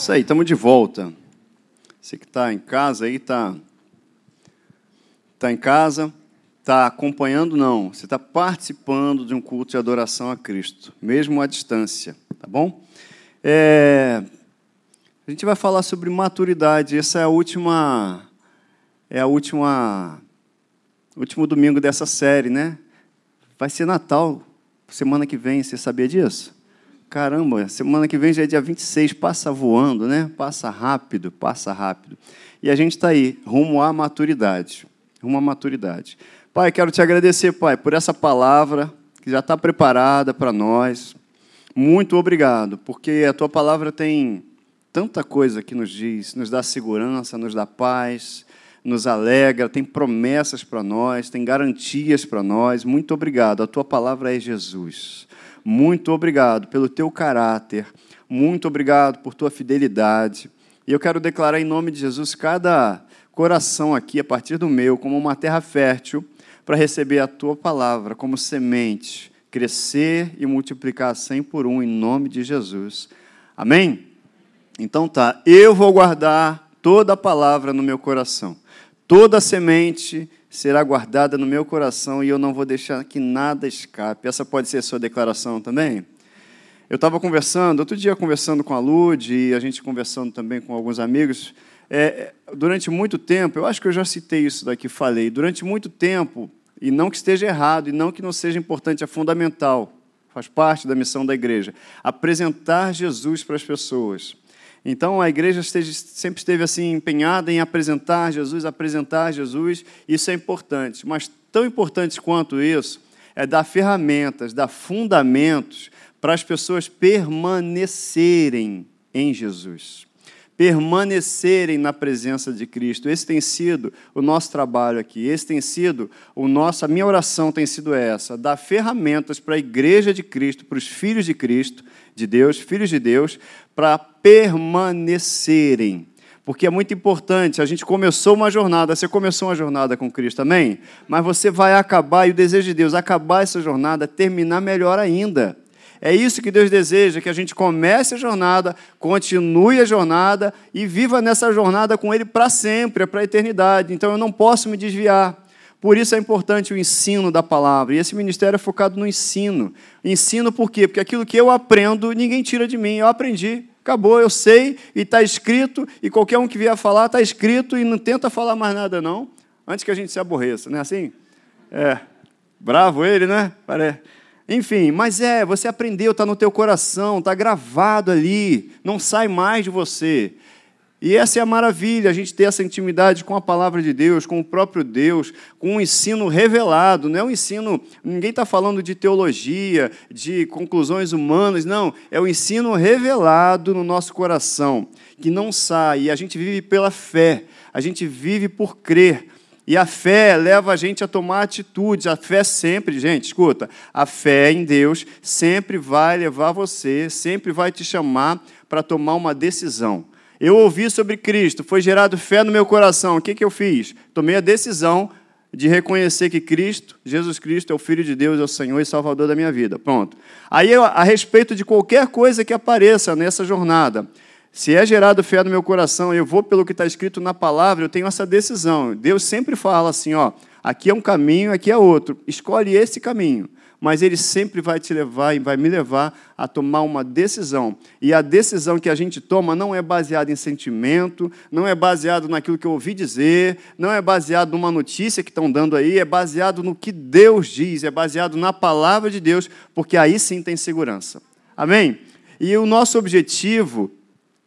Isso aí, estamos de volta. Você que está em casa aí, está tá em casa, está acompanhando, não. Você está participando de um culto de adoração a Cristo, mesmo à distância, tá bom? É, a gente vai falar sobre maturidade. Essa é a última, é a última, último domingo dessa série, né? Vai ser Natal, semana que vem. Você sabia disso? Caramba, semana que vem já é dia 26, passa voando, né? Passa rápido, passa rápido. E a gente está aí, rumo à maturidade. Rumo à maturidade. Pai, quero te agradecer, Pai, por essa palavra que já está preparada para nós. Muito obrigado, porque a tua palavra tem tanta coisa que nos diz, nos dá segurança, nos dá paz, nos alegra, tem promessas para nós, tem garantias para nós. Muito obrigado. A tua palavra é Jesus. Muito obrigado pelo teu caráter, muito obrigado por tua fidelidade. E eu quero declarar em nome de Jesus cada coração aqui, a partir do meu, como uma terra fértil, para receber a tua palavra como semente, crescer e multiplicar cem por um, em nome de Jesus. Amém? Então tá, eu vou guardar toda a palavra no meu coração, toda a semente será guardada no meu coração e eu não vou deixar que nada escape. Essa pode ser a sua declaração também? Eu estava conversando, outro dia conversando com a Lud e a gente conversando também com alguns amigos. É, durante muito tempo, eu acho que eu já citei isso daqui, falei, durante muito tempo, e não que esteja errado, e não que não seja importante, é fundamental, faz parte da missão da igreja, apresentar Jesus para as pessoas. Então a igreja esteve, sempre esteve assim empenhada em apresentar Jesus, apresentar Jesus. Isso é importante, mas tão importante quanto isso é dar ferramentas, dar fundamentos para as pessoas permanecerem em Jesus permanecerem na presença de Cristo. Esse tem sido o nosso trabalho aqui. Esse tem sido o nosso, a minha oração tem sido essa, dar ferramentas para a igreja de Cristo, para os filhos de Cristo, de Deus, filhos de Deus, para permanecerem. Porque é muito importante, a gente começou uma jornada, você começou uma jornada com Cristo, amém? Mas você vai acabar, e o desejo de Deus, acabar essa jornada, terminar melhor ainda. É isso que Deus deseja, que a gente comece a jornada, continue a jornada e viva nessa jornada com Ele para sempre, para a eternidade. Então eu não posso me desviar. Por isso é importante o ensino da palavra. E esse ministério é focado no ensino. Ensino por quê? Porque aquilo que eu aprendo, ninguém tira de mim. Eu aprendi, acabou, eu sei, e está escrito, e qualquer um que vier falar, está escrito, e não tenta falar mais nada, não, antes que a gente se aborreça, não é assim? É. Bravo ele, né? Parece. Enfim, mas é, você aprendeu, está no teu coração, está gravado ali, não sai mais de você. E essa é a maravilha, a gente ter essa intimidade com a palavra de Deus, com o próprio Deus, com um ensino revelado, não é um ensino, ninguém está falando de teologia, de conclusões humanas, não, é o ensino revelado no nosso coração, que não sai, e a gente vive pela fé, a gente vive por crer. E a fé leva a gente a tomar atitudes. A fé sempre, gente, escuta, a fé em Deus sempre vai levar você, sempre vai te chamar para tomar uma decisão. Eu ouvi sobre Cristo, foi gerado fé no meu coração. O que, que eu fiz? Tomei a decisão de reconhecer que Cristo, Jesus Cristo, é o Filho de Deus, é o Senhor e Salvador da minha vida. Pronto. Aí, a respeito de qualquer coisa que apareça nessa jornada, se é gerado fé no meu coração, eu vou pelo que está escrito na palavra, eu tenho essa decisão. Deus sempre fala assim: ó, aqui é um caminho, aqui é outro. Escolhe esse caminho. Mas Ele sempre vai te levar e vai me levar a tomar uma decisão. E a decisão que a gente toma não é baseada em sentimento, não é baseado naquilo que eu ouvi dizer, não é baseado numa notícia que estão dando aí, é baseado no que Deus diz, é baseado na palavra de Deus, porque aí sim tem segurança. Amém? E o nosso objetivo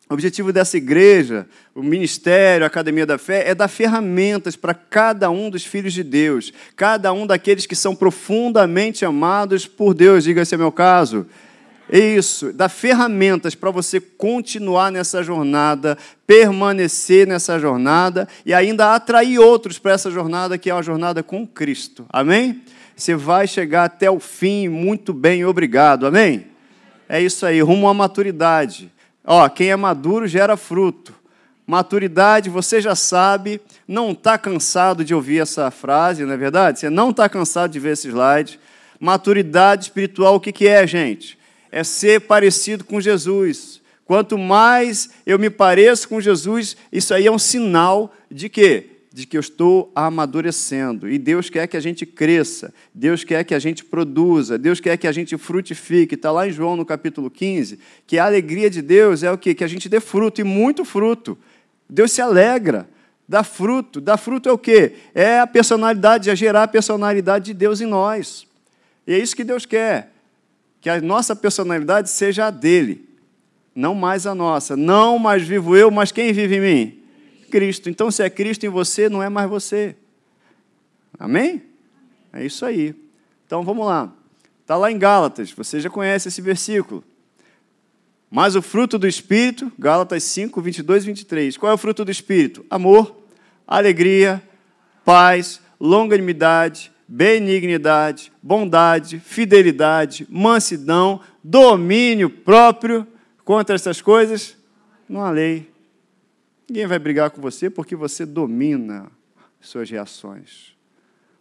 o objetivo dessa igreja, o ministério, a Academia da Fé, é dar ferramentas para cada um dos filhos de Deus, cada um daqueles que são profundamente amados por Deus, diga se é meu caso. Isso, dar ferramentas para você continuar nessa jornada, permanecer nessa jornada e ainda atrair outros para essa jornada que é uma jornada com Cristo. Amém? Você vai chegar até o fim muito bem, obrigado. Amém? É isso aí, rumo à maturidade. Ó, quem é maduro gera fruto. Maturidade, você já sabe, não está cansado de ouvir essa frase, não é verdade? Você não está cansado de ver esse slide. Maturidade espiritual, o que, que é, gente? É ser parecido com Jesus. Quanto mais eu me pareço com Jesus, isso aí é um sinal de quê? De que eu estou amadurecendo. E Deus quer que a gente cresça, Deus quer que a gente produza, Deus quer que a gente frutifique. Está lá em João no capítulo 15, que a alegria de Deus é o quê? Que a gente dê fruto, e muito fruto. Deus se alegra. Dá fruto. Dá fruto é o quê? É a personalidade, é gerar a personalidade de Deus em nós. E é isso que Deus quer. Que a nossa personalidade seja a dele não mais a nossa. Não mais vivo eu, mas quem vive em mim? Cristo. Então, se é Cristo em você, não é mais você. Amém? É isso aí. Então, vamos lá. Está lá em Gálatas, você já conhece esse versículo. Mas o fruto do Espírito, Gálatas 5, 22 e 23. Qual é o fruto do Espírito? Amor, alegria, paz, longanimidade, benignidade, bondade, fidelidade, mansidão, domínio próprio. Contra essas coisas, não há lei. Ninguém vai brigar com você porque você domina suas reações.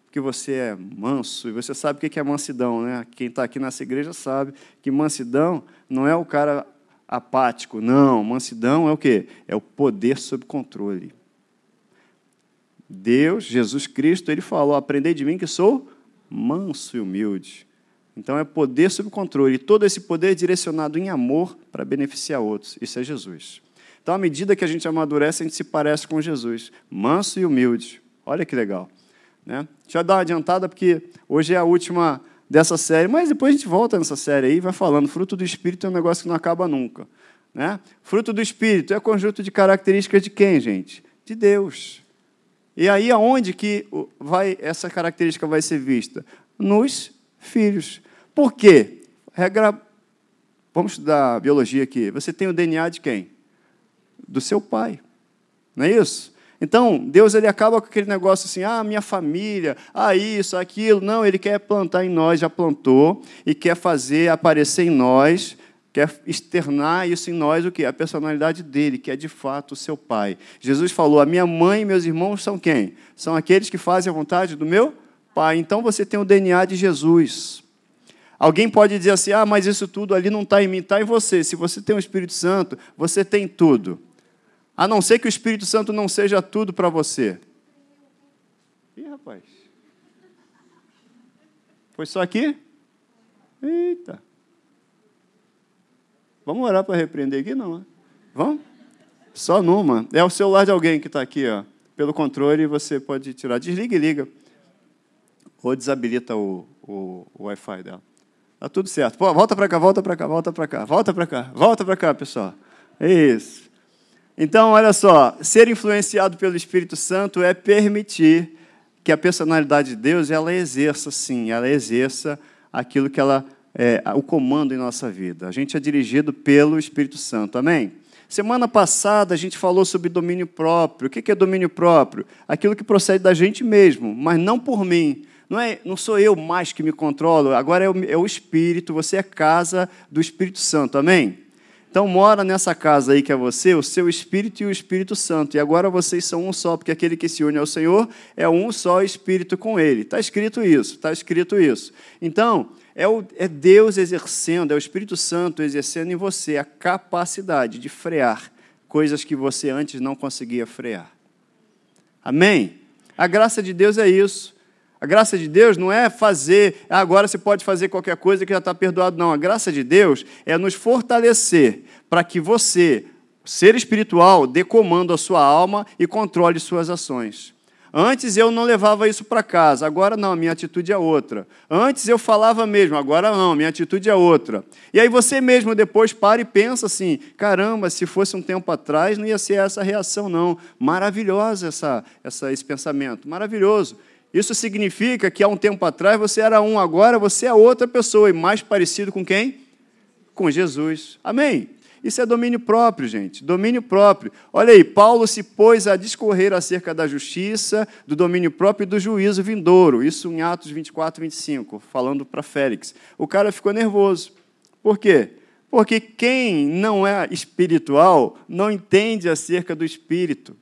Porque você é manso e você sabe o que é mansidão, né? Quem está aqui nessa igreja sabe que mansidão não é o cara apático, não. Mansidão é o quê? É o poder sob controle. Deus, Jesus Cristo, ele falou: Aprendei de mim que sou manso e humilde. Então é poder sob controle. E todo esse poder é direcionado em amor para beneficiar outros. Isso é Jesus. Então, à medida que a gente amadurece, a gente se parece com Jesus. Manso e humilde. Olha que legal. Né? Deixa eu dar uma adiantada, porque hoje é a última dessa série, mas depois a gente volta nessa série aí e vai falando. Fruto do Espírito é um negócio que não acaba nunca. Né? Fruto do Espírito é conjunto de características de quem, gente? De Deus. E aí aonde que vai essa característica vai ser vista? Nos filhos. Por quê? Regra. Vamos estudar biologia aqui. Você tem o DNA de quem? Do seu pai. Não é isso? Então, Deus ele acaba com aquele negócio assim: ah, minha família, ah, isso, aquilo. Não, ele quer plantar em nós, já plantou, e quer fazer aparecer em nós, quer externar isso em nós, o que? A personalidade dele, que é de fato o seu pai. Jesus falou: a minha mãe e meus irmãos são quem? São aqueles que fazem a vontade do meu pai. Então você tem o DNA de Jesus. Alguém pode dizer assim: ah, mas isso tudo ali não está em mim, está em você. Se você tem o Espírito Santo, você tem tudo. A não ser que o Espírito Santo não seja tudo para você. Ih, rapaz. Foi só aqui? Eita. Vamos orar para repreender aqui? Não, né? Vamos? Só numa. É o celular de alguém que está aqui, ó. Pelo controle, você pode tirar. Desliga e liga. Ou desabilita o, o, o Wi-Fi dela. Tá tudo certo. Pô, volta para cá, volta para cá, volta para cá, volta para cá, volta para cá, pessoal. Isso. Então, olha só, ser influenciado pelo Espírito Santo é permitir que a personalidade de Deus ela exerça, sim, ela exerça aquilo que ela é, o comando em nossa vida. A gente é dirigido pelo Espírito Santo, amém? Semana passada a gente falou sobre domínio próprio. O que é domínio próprio? Aquilo que procede da gente mesmo, mas não por mim. Não, é, não sou eu mais que me controlo, agora é o, é o Espírito, você é casa do Espírito Santo, amém? Então mora nessa casa aí que é você, o seu Espírito e o Espírito Santo. E agora vocês são um só, porque aquele que se une ao Senhor é um só Espírito com Ele. Está escrito isso, está escrito isso. Então, é, o, é Deus exercendo, é o Espírito Santo exercendo em você a capacidade de frear coisas que você antes não conseguia frear. Amém? A graça de Deus é isso. A graça de Deus não é fazer, ah, agora você pode fazer qualquer coisa que já está perdoado, não. A graça de Deus é nos fortalecer para que você, ser espiritual, dê comando à sua alma e controle suas ações. Antes eu não levava isso para casa, agora não, minha atitude é outra. Antes eu falava mesmo, agora não, minha atitude é outra. E aí você mesmo depois para e pensa assim: caramba, se fosse um tempo atrás não ia ser essa reação, não. Maravilhosa essa, essa, esse pensamento, maravilhoso. Isso significa que há um tempo atrás você era um, agora você é outra pessoa e mais parecido com quem? Com Jesus. Amém? Isso é domínio próprio, gente. Domínio próprio. Olha aí, Paulo se pôs a discorrer acerca da justiça, do domínio próprio e do juízo vindouro. Isso em Atos 24, 25, falando para Félix. O cara ficou nervoso. Por quê? Porque quem não é espiritual não entende acerca do espírito.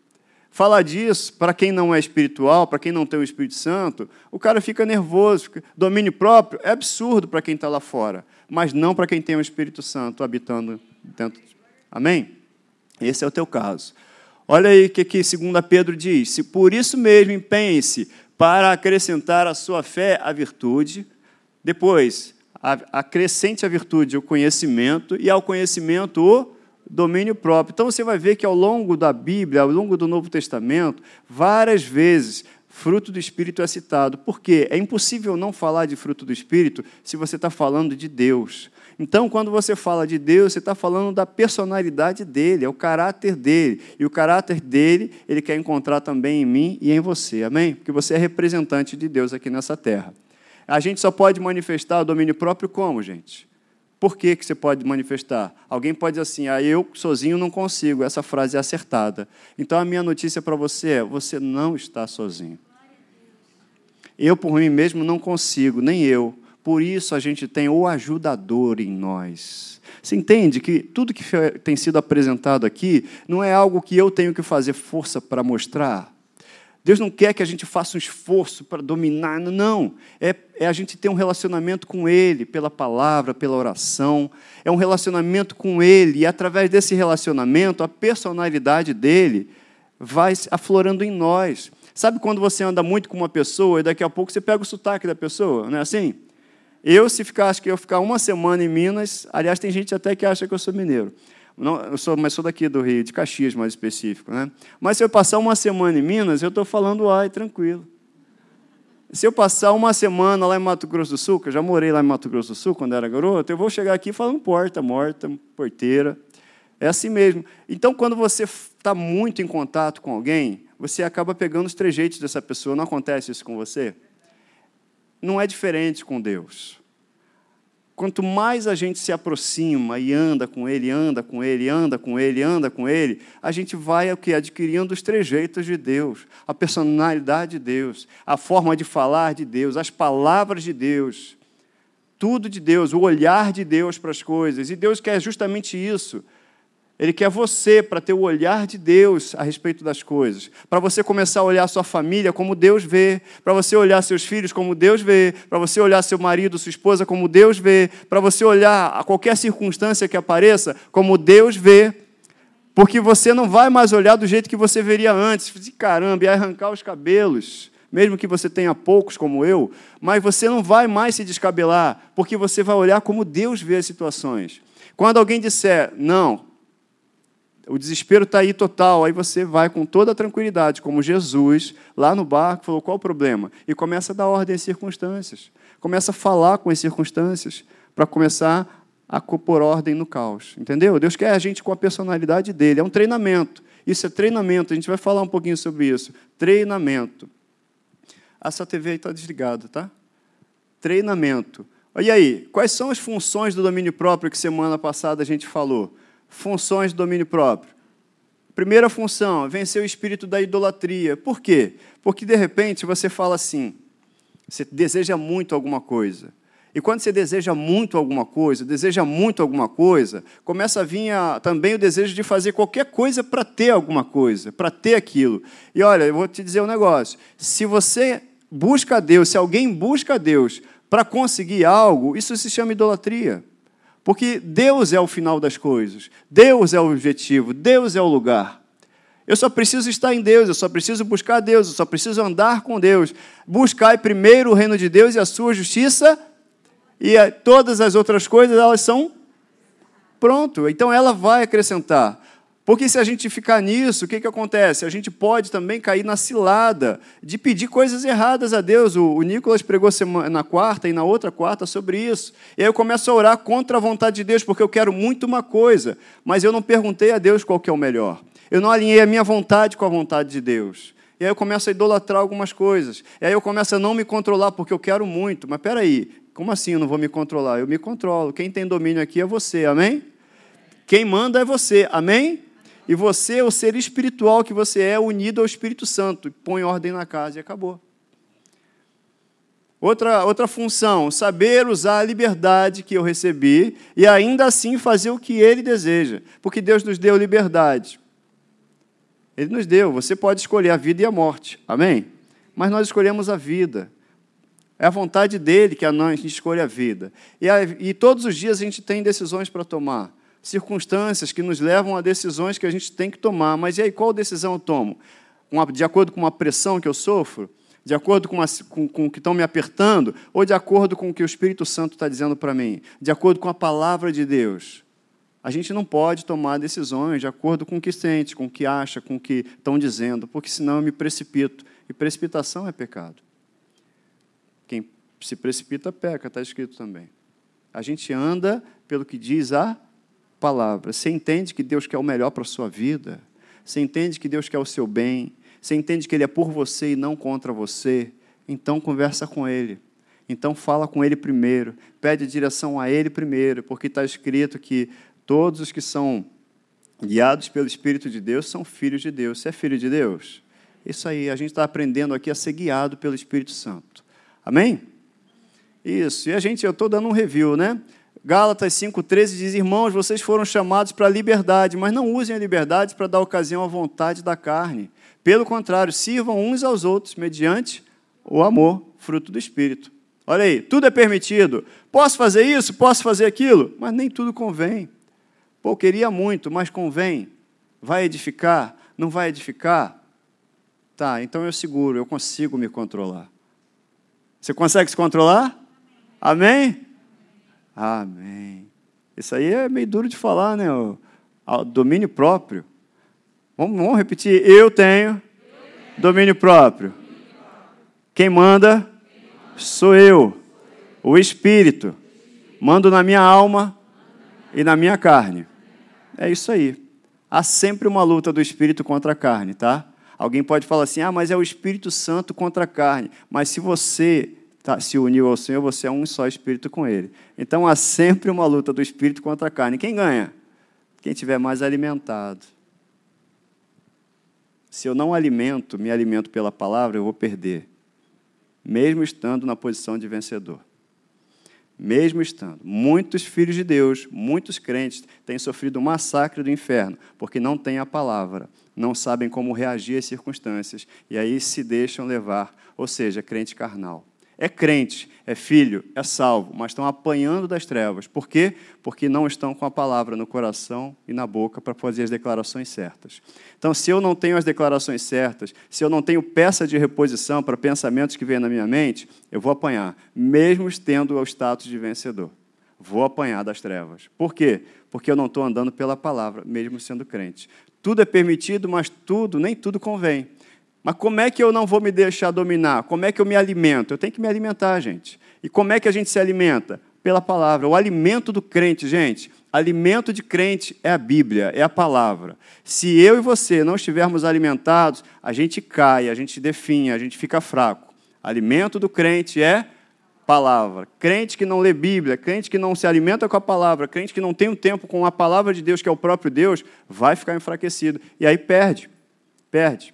Falar disso, para quem não é espiritual, para quem não tem o Espírito Santo, o cara fica nervoso. Fica... Domínio próprio é absurdo para quem está lá fora, mas não para quem tem o Espírito Santo habitando dentro. Amém? Esse é o teu caso. Olha aí o que, que 2 Pedro diz: se por isso mesmo empenhe-se para acrescentar à sua fé a virtude, depois acrescente a virtude o conhecimento, e ao conhecimento o domínio próprio. Então você vai ver que ao longo da Bíblia, ao longo do Novo Testamento, várias vezes fruto do Espírito é citado. Por quê? É impossível não falar de fruto do Espírito se você está falando de Deus. Então, quando você fala de Deus, você está falando da personalidade dele, é o caráter dele. E o caráter dele, ele quer encontrar também em mim e em você. Amém? Porque você é representante de Deus aqui nessa terra. A gente só pode manifestar o domínio próprio como, gente? Por que, que você pode manifestar? Alguém pode dizer assim, ah, eu sozinho não consigo. Essa frase é acertada. Então a minha notícia para você é: você não está sozinho. Eu, por mim mesmo, não consigo, nem eu. Por isso a gente tem o ajudador em nós. Você entende que tudo que tem sido apresentado aqui não é algo que eu tenho que fazer força para mostrar? Deus não quer que a gente faça um esforço para dominar, não. É, é, a gente ter um relacionamento com Ele, pela palavra, pela oração. É um relacionamento com Ele, e através desse relacionamento, a personalidade dele vai aflorando em nós. Sabe quando você anda muito com uma pessoa e daqui a pouco você pega o sotaque da pessoa, não é assim? Eu, se ficar, acho que eu ficar uma semana em Minas, aliás, tem gente até que acha que eu sou mineiro. Não, eu sou, mas sou daqui do Rio, de Caxias mais específico. Né? Mas se eu passar uma semana em Minas, eu estou falando ai, tranquilo. Se eu passar uma semana lá em Mato Grosso do Sul, que eu já morei lá em Mato Grosso do Sul quando era garoto, eu vou chegar aqui falando porta, morta, porteira. É assim mesmo. Então, quando você está muito em contato com alguém, você acaba pegando os trejeitos dessa pessoa. Não acontece isso com você? Não é diferente com Deus. Quanto mais a gente se aproxima e anda com Ele, anda com Ele, anda com Ele, anda com Ele, a gente vai o que? adquirindo os trejeitos de Deus, a personalidade de Deus, a forma de falar de Deus, as palavras de Deus, tudo de Deus, o olhar de Deus para as coisas. E Deus quer justamente isso ele quer você para ter o olhar de Deus a respeito das coisas. Para você começar a olhar sua família como Deus vê. Para você olhar seus filhos como Deus vê. Para você olhar seu marido, sua esposa como Deus vê. Para você olhar a qualquer circunstância que apareça como Deus vê. Porque você não vai mais olhar do jeito que você veria antes. Caramba, e arrancar os cabelos mesmo que você tenha poucos como eu, mas você não vai mais se descabelar, porque você vai olhar como Deus vê as situações. Quando alguém disser, não, o desespero está aí total. Aí você vai com toda a tranquilidade, como Jesus, lá no barco, falou: qual o problema? E começa a dar ordem às circunstâncias. Começa a falar com as circunstâncias, para começar a pôr ordem no caos. Entendeu? Deus quer a gente com a personalidade dele. É um treinamento. Isso é treinamento. A gente vai falar um pouquinho sobre isso. Treinamento. Essa TV aí está desligada, tá? Treinamento. E aí, quais são as funções do domínio próprio que semana passada a gente falou? Funções do domínio próprio. Primeira função, vencer o espírito da idolatria. Por quê? Porque, de repente, você fala assim, você deseja muito alguma coisa. E quando você deseja muito alguma coisa, deseja muito alguma coisa, começa a vir a, também o desejo de fazer qualquer coisa para ter alguma coisa, para ter aquilo. E olha, eu vou te dizer um negócio: se você busca a Deus, se alguém busca a Deus para conseguir algo, isso se chama idolatria. Porque Deus é o final das coisas, Deus é o objetivo, Deus é o lugar. Eu só preciso estar em Deus, eu só preciso buscar Deus, eu só preciso andar com Deus. Buscar primeiro o reino de Deus e a sua justiça, e todas as outras coisas, elas são pronto. Então ela vai acrescentar. Porque se a gente ficar nisso, o que, que acontece? A gente pode também cair na cilada de pedir coisas erradas a Deus. O, o Nicolas pregou na quarta e na outra quarta sobre isso. E aí eu começo a orar contra a vontade de Deus, porque eu quero muito uma coisa, mas eu não perguntei a Deus qual que é o melhor. Eu não alinhei a minha vontade com a vontade de Deus. E aí eu começo a idolatrar algumas coisas. E aí eu começo a não me controlar, porque eu quero muito. Mas peraí, como assim eu não vou me controlar? Eu me controlo. Quem tem domínio aqui é você, amém? Quem manda é você, amém? E você, o ser espiritual que você é, unido ao Espírito Santo, põe ordem na casa e acabou. Outra, outra função, saber usar a liberdade que eu recebi e ainda assim fazer o que Ele deseja, porque Deus nos deu liberdade. Ele nos deu, você pode escolher a vida e a morte, amém? Mas nós escolhemos a vida. É a vontade dele que a gente escolhe a vida. E, a, e todos os dias a gente tem decisões para tomar. Circunstâncias que nos levam a decisões que a gente tem que tomar. Mas e aí, qual decisão eu tomo? De acordo com uma pressão que eu sofro? De acordo com, com, com o que estão me apertando? Ou de acordo com o que o Espírito Santo está dizendo para mim? De acordo com a palavra de Deus? A gente não pode tomar decisões de acordo com o que sente, com o que acha, com o que estão dizendo, porque senão eu me precipito. E precipitação é pecado. Quem se precipita, peca, está escrito também. A gente anda pelo que diz a palavra. Você entende que Deus quer o melhor para a sua vida? Você entende que Deus quer o seu bem? Você entende que Ele é por você e não contra você? Então conversa com Ele. Então fala com Ele primeiro. Pede direção a Ele primeiro, porque está escrito que Todos os que são guiados pelo Espírito de Deus são filhos de Deus. Você é filho de Deus? Isso aí, a gente está aprendendo aqui a ser guiado pelo Espírito Santo. Amém? Isso. E a gente, eu estou dando um review, né? Gálatas 5,13 diz: Irmãos, vocês foram chamados para a liberdade, mas não usem a liberdade para dar ocasião à vontade da carne. Pelo contrário, sirvam uns aos outros mediante o amor, fruto do Espírito. Olha aí, tudo é permitido. Posso fazer isso, posso fazer aquilo, mas nem tudo convém. Pô, queria muito, mas convém? Vai edificar? Não vai edificar? Tá, então eu seguro, eu consigo me controlar. Você consegue se controlar? Amém? Amém. Isso aí é meio duro de falar, né? O, o domínio próprio. Vamos, vamos repetir. Eu tenho domínio próprio. Quem manda sou eu, o Espírito. Mando na minha alma e na minha carne. É isso aí. Há sempre uma luta do espírito contra a carne, tá? Alguém pode falar assim: ah, mas é o Espírito Santo contra a carne. Mas se você se uniu ao Senhor, você é um só espírito com Ele. Então há sempre uma luta do espírito contra a carne. Quem ganha? Quem tiver mais alimentado. Se eu não alimento, me alimento pela palavra, eu vou perder, mesmo estando na posição de vencedor mesmo estando. Muitos filhos de Deus, muitos crentes, têm sofrido o um massacre do inferno, porque não têm a palavra, não sabem como reagir às circunstâncias, e aí se deixam levar, ou seja, crente carnal é crente, é filho, é salvo, mas estão apanhando das trevas. Por quê? Porque não estão com a palavra no coração e na boca para fazer as declarações certas. Então, se eu não tenho as declarações certas, se eu não tenho peça de reposição para pensamentos que vêm na minha mente, eu vou apanhar, mesmo tendo o status de vencedor. Vou apanhar das trevas. Por quê? Porque eu não estou andando pela palavra, mesmo sendo crente. Tudo é permitido, mas tudo, nem tudo convém. Mas como é que eu não vou me deixar dominar? Como é que eu me alimento? Eu tenho que me alimentar, gente. E como é que a gente se alimenta? Pela palavra. O alimento do crente, gente, alimento de crente é a Bíblia, é a palavra. Se eu e você não estivermos alimentados, a gente cai, a gente definha, a gente fica fraco. Alimento do crente é palavra. Crente que não lê Bíblia, crente que não se alimenta com a palavra, crente que não tem um tempo com a palavra de Deus, que é o próprio Deus, vai ficar enfraquecido. E aí perde. Perde.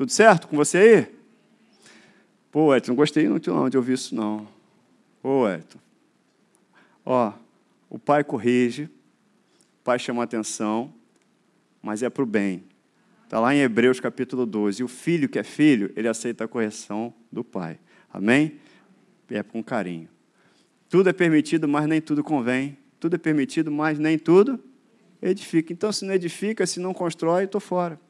Tudo certo com você aí? Pô, Edson, não gostei não de ouvir isso, não. Pô, Edson. Ó, o pai corrige, o pai chama atenção, mas é para o bem. Está lá em Hebreus capítulo 12. E o filho que é filho, ele aceita a correção do pai. Amém? É com carinho. Tudo é permitido, mas nem tudo convém. Tudo é permitido, mas nem tudo edifica. Então, se não edifica, se não constrói, estou fora.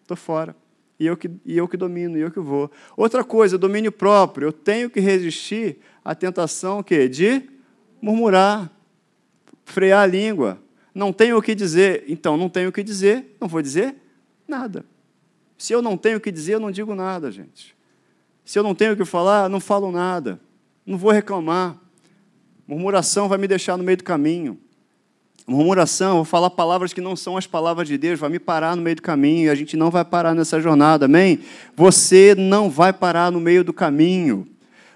Estou fora e eu, que, e eu que domino, e eu que vou. Outra coisa, domínio próprio. Eu tenho que resistir à tentação que de murmurar, frear a língua. Não tenho o que dizer, então não tenho o que dizer, não vou dizer nada. Se eu não tenho o que dizer, eu não digo nada, gente. Se eu não tenho o que falar, não falo nada. Não vou reclamar. Murmuração vai me deixar no meio do caminho murmuração, vou falar palavras que não são as palavras de Deus, vai me parar no meio do caminho, e a gente não vai parar nessa jornada, amém? Você não vai parar no meio do caminho.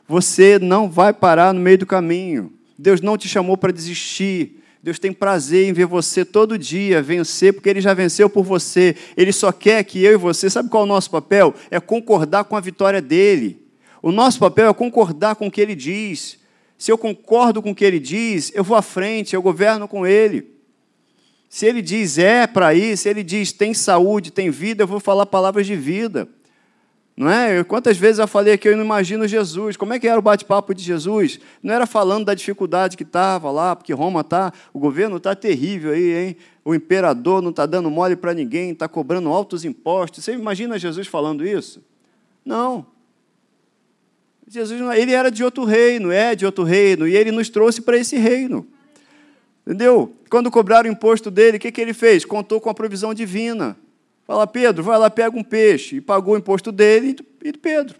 Você não vai parar no meio do caminho. Deus não te chamou para desistir. Deus tem prazer em ver você todo dia vencer, porque Ele já venceu por você. Ele só quer que eu e você, sabe qual é o nosso papel? É concordar com a vitória dele. O nosso papel é concordar com o que Ele diz. Se eu concordo com o que ele diz, eu vou à frente, eu governo com ele. Se ele diz é para ir, se ele diz tem saúde, tem vida, eu vou falar palavras de vida. Não é? Quantas vezes eu falei que eu não imagino Jesus? Como é que era o bate-papo de Jesus? Não era falando da dificuldade que estava lá, porque Roma está, o governo está terrível aí, hein? O imperador não está dando mole para ninguém, está cobrando altos impostos. Você imagina Jesus falando isso? Não. Jesus, ele era de outro reino, é de outro reino, e ele nos trouxe para esse reino. Entendeu? Quando cobraram o imposto dele, o que, que ele fez? Contou com a provisão divina. Fala, Pedro, vai lá, pega um peixe. E pagou o imposto dele e Pedro.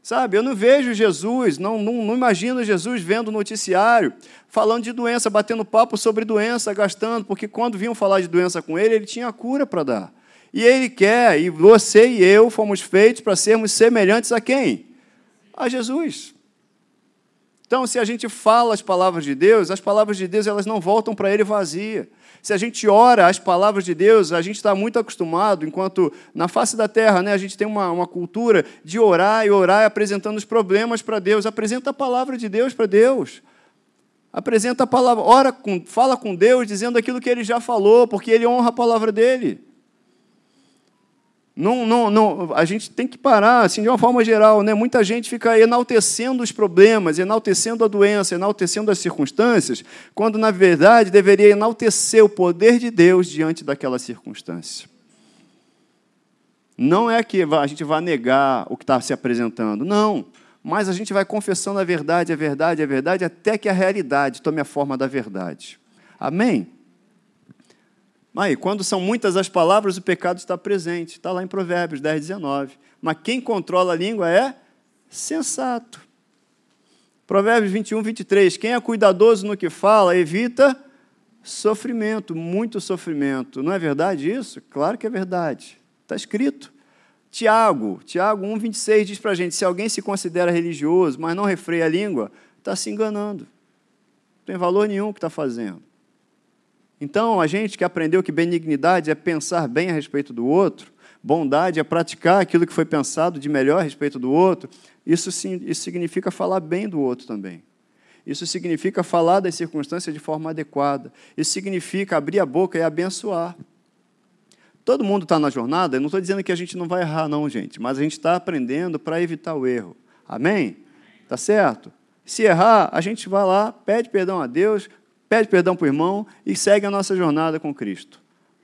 Sabe, eu não vejo Jesus, não, não, não imagino Jesus vendo noticiário, falando de doença, batendo papo sobre doença, gastando, porque quando vinham falar de doença com ele, ele tinha a cura para dar. E ele quer, e você e eu fomos feitos para sermos semelhantes a quem? A Jesus. Então, se a gente fala as palavras de Deus, as palavras de Deus elas não voltam para ele vazia. Se a gente ora as palavras de Deus, a gente está muito acostumado, enquanto na face da terra né, a gente tem uma, uma cultura de orar e orar apresentando os problemas para Deus. Apresenta a palavra de Deus para Deus. Apresenta a palavra, ora com, fala com Deus dizendo aquilo que ele já falou, porque ele honra a palavra dele. Não, não, não, a gente tem que parar, assim, de uma forma geral, né? Muita gente fica enaltecendo os problemas, enaltecendo a doença, enaltecendo as circunstâncias, quando na verdade deveria enaltecer o poder de Deus diante daquela circunstância. Não é que a gente vai negar o que está se apresentando, não. Mas a gente vai confessando a verdade, a verdade, a verdade, até que a realidade tome a forma da verdade. Amém? Aí, quando são muitas as palavras, o pecado está presente. Está lá em Provérbios 10, 19. Mas quem controla a língua é sensato. Provérbios 21, 23. Quem é cuidadoso no que fala, evita sofrimento, muito sofrimento. Não é verdade isso? Claro que é verdade. Está escrito. Tiago, Tiago 1, 26 diz para a gente: se alguém se considera religioso, mas não refreia a língua, está se enganando. Não tem valor nenhum o que está fazendo. Então, a gente que aprendeu que benignidade é pensar bem a respeito do outro, bondade é praticar aquilo que foi pensado de melhor a respeito do outro, isso, sim, isso significa falar bem do outro também. Isso significa falar das circunstâncias de forma adequada. Isso significa abrir a boca e abençoar. Todo mundo está na jornada, eu não estou dizendo que a gente não vai errar, não, gente, mas a gente está aprendendo para evitar o erro. Amém? Tá certo? Se errar, a gente vai lá, pede perdão a Deus, pede perdão para o irmão e segue a nossa jornada com Cristo.